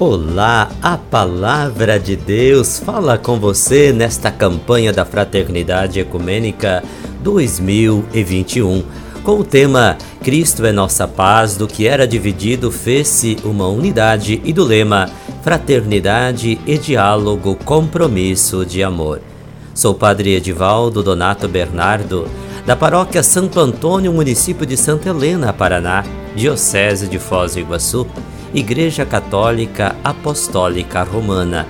Olá, a palavra de Deus fala com você nesta campanha da Fraternidade Ecumênica 2021, com o tema Cristo é nossa paz, do que era dividido fez-se uma unidade e do lema Fraternidade e diálogo, compromisso de amor. Sou Padre Edivaldo Donato Bernardo, da paróquia Santo Antônio, município de Santa Helena, Paraná, Diocese de Foz do Iguaçu Igreja Católica Apostólica Romana.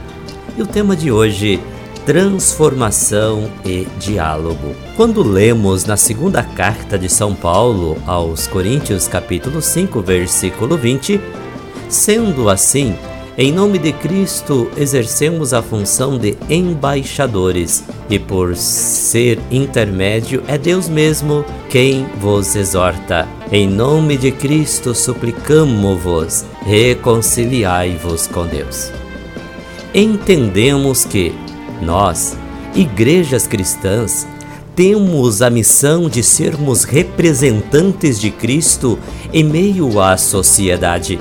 E o tema de hoje, transformação e diálogo. Quando lemos na segunda carta de São Paulo aos Coríntios, capítulo 5, versículo 20, sendo assim, em nome de Cristo, exercemos a função de embaixadores, e por ser intermédio, é Deus mesmo quem vos exorta. Em nome de Cristo, suplicamo-vos, reconciliai-vos com Deus. Entendemos que nós, igrejas cristãs, temos a missão de sermos representantes de Cristo em meio à sociedade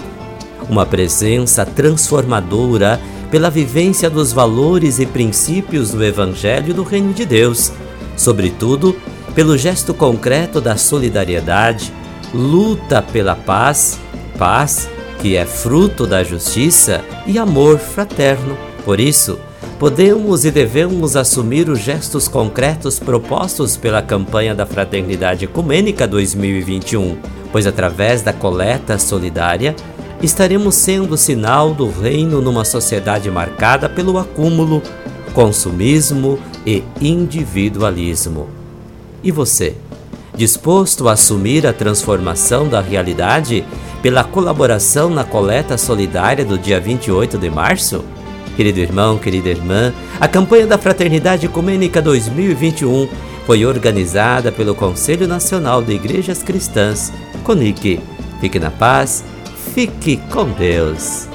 uma presença transformadora pela vivência dos valores e princípios do Evangelho do Reino de Deus, sobretudo pelo gesto concreto da solidariedade, luta pela paz, paz que é fruto da justiça e amor fraterno. Por isso, podemos e devemos assumir os gestos concretos propostos pela campanha da Fraternidade Ecumênica 2021, pois através da coleta solidária estaremos sendo sinal do reino numa sociedade marcada pelo acúmulo, consumismo e individualismo. E você, disposto a assumir a transformação da realidade pela colaboração na coleta solidária do dia 28 de março? Querido irmão, querida irmã, a campanha da Fraternidade Ecumênica 2021 foi organizada pelo Conselho Nacional de Igrejas Cristãs, CONIC. Fique na paz Fique com Deus.